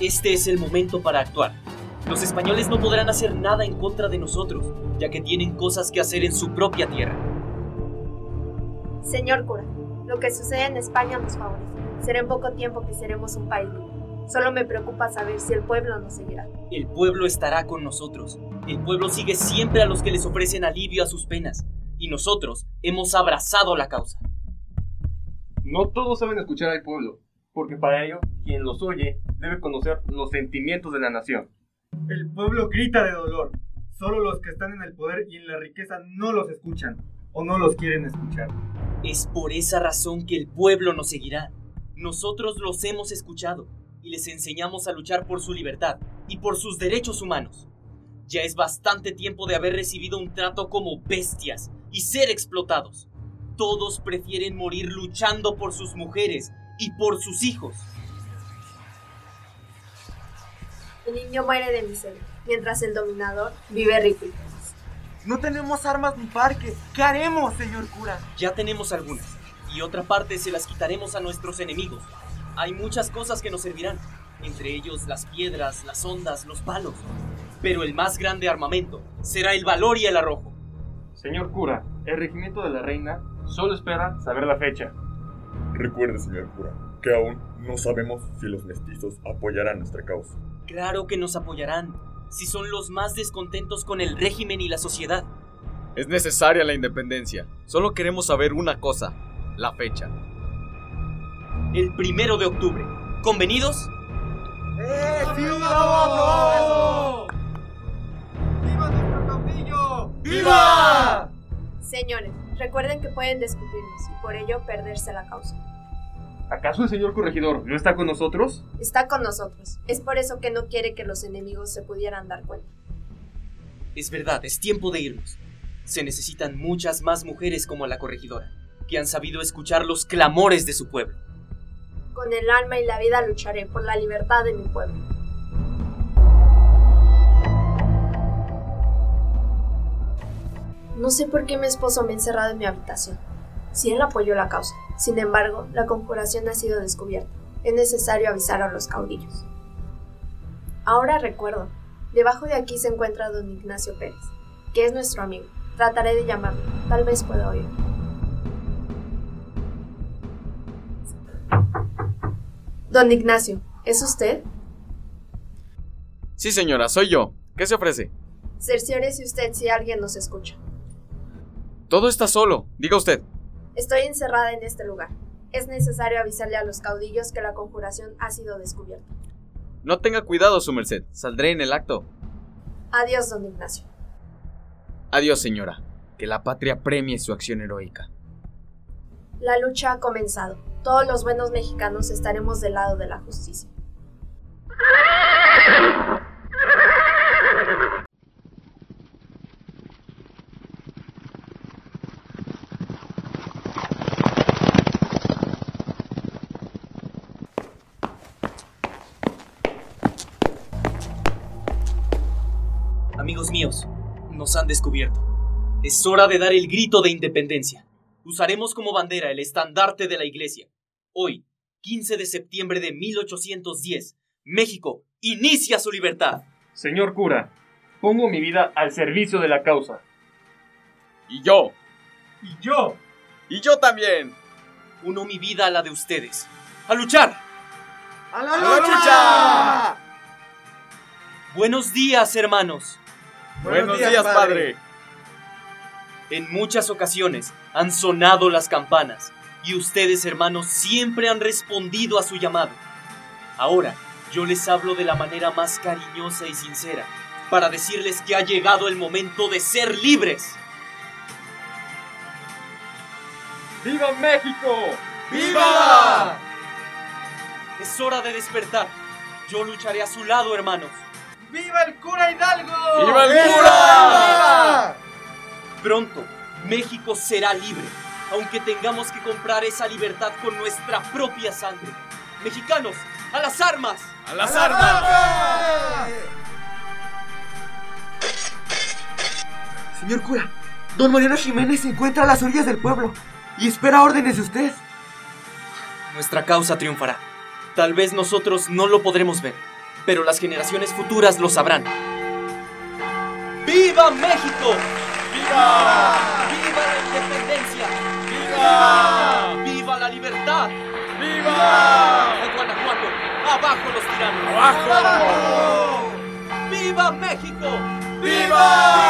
Este es el momento para actuar. Los españoles no podrán hacer nada en contra de nosotros, ya que tienen cosas que hacer en su propia tierra. Señor cura, lo que sucede en España nos favorece. Será en poco tiempo que seremos un país libre. Solo me preocupa saber si el pueblo nos seguirá. El pueblo estará con nosotros. El pueblo sigue siempre a los que les ofrecen alivio a sus penas. Y nosotros hemos abrazado la causa. No todos saben escuchar al pueblo, porque para ello, quien los oye debe conocer los sentimientos de la nación. El pueblo grita de dolor. Solo los que están en el poder y en la riqueza no los escuchan o no los quieren escuchar. Es por esa razón que el pueblo nos seguirá. Nosotros los hemos escuchado y les enseñamos a luchar por su libertad y por sus derechos humanos. Ya es bastante tiempo de haber recibido un trato como bestias y ser explotados. Todos prefieren morir luchando por sus mujeres y por sus hijos. El niño muere de miseria, mientras el dominador vive rico. No tenemos armas ni parques. ¿Qué haremos, señor cura? Ya tenemos algunas, y otra parte se las quitaremos a nuestros enemigos. Hay muchas cosas que nos servirán, entre ellos las piedras, las ondas, los palos. Pero el más grande armamento será el valor y el arrojo. Señor cura, el regimiento de la reina solo espera saber la fecha. Recuerde, señor cura, que aún no sabemos si los mestizos apoyarán nuestra causa. Claro que nos apoyarán, si son los más descontentos con el régimen y la sociedad. Es necesaria la independencia. Solo queremos saber una cosa, la fecha. El primero de octubre. ¿Convenidos? ¡Eh! ¡Viva nuestro caudillo! ¡Viva! Señores, recuerden que pueden descubrirnos y por ello perderse la causa. ¿Acaso el señor corregidor no está con nosotros? Está con nosotros. Es por eso que no quiere que los enemigos se pudieran dar cuenta. Es verdad, es tiempo de irnos. Se necesitan muchas más mujeres como la corregidora, que han sabido escuchar los clamores de su pueblo. Con el alma y la vida lucharé por la libertad de mi pueblo. No sé por qué mi esposo me ha encerrado en mi habitación. Si él apoyó la causa. Sin embargo, la conjuración ha sido descubierta. Es necesario avisar a los caudillos. Ahora recuerdo. Debajo de aquí se encuentra don Ignacio Pérez, que es nuestro amigo. Trataré de llamarlo. Tal vez pueda oír. Don Ignacio, ¿es usted? Sí, señora, soy yo. ¿Qué se ofrece? Cerciórese usted si alguien nos escucha. Todo está solo. Diga usted. Estoy encerrada en este lugar. Es necesario avisarle a los caudillos que la conjuración ha sido descubierta. No tenga cuidado, su merced. Saldré en el acto. Adiós, don Ignacio. Adiós, señora. Que la patria premie su acción heroica. La lucha ha comenzado. Todos los buenos mexicanos estaremos del lado de la justicia. Míos, nos han descubierto. Es hora de dar el grito de independencia. Usaremos como bandera el estandarte de la iglesia. Hoy, 15 de septiembre de 1810, México inicia su libertad. Señor cura, pongo mi vida al servicio de la causa. Y yo. Y yo. Y yo también. Uno mi vida a la de ustedes. ¡A luchar! ¡A la ¡A la lucha! lucha! Buenos días, hermanos. Buenos días, padre. En muchas ocasiones han sonado las campanas y ustedes, hermanos, siempre han respondido a su llamado. Ahora, yo les hablo de la manera más cariñosa y sincera para decirles que ha llegado el momento de ser libres. ¡Viva México! ¡Viva! Es hora de despertar. Yo lucharé a su lado, hermanos. ¡Viva el cura Hidalgo! ¡Viva el ¡Viva! cura! Pronto, México será libre. aunque tengamos que comprar esa libertad con nuestra propia sangre. Mexicanos, a las armas. ¡A las armas! Señor cura, don Mariano Jiménez se encuentra a las orillas del pueblo y espera órdenes de usted. Nuestra causa triunfará. Tal vez nosotros no lo podremos ver, pero las generaciones futuras lo sabrán. ¡Viva México! ¡Viva! ¡Viva la independencia! ¡Viva! ¡Viva la libertad! ¡Viva! ¡A Guanajuato! ¡Abajo los tiranos! ¡Abajo! ¡Viva México! ¡Viva!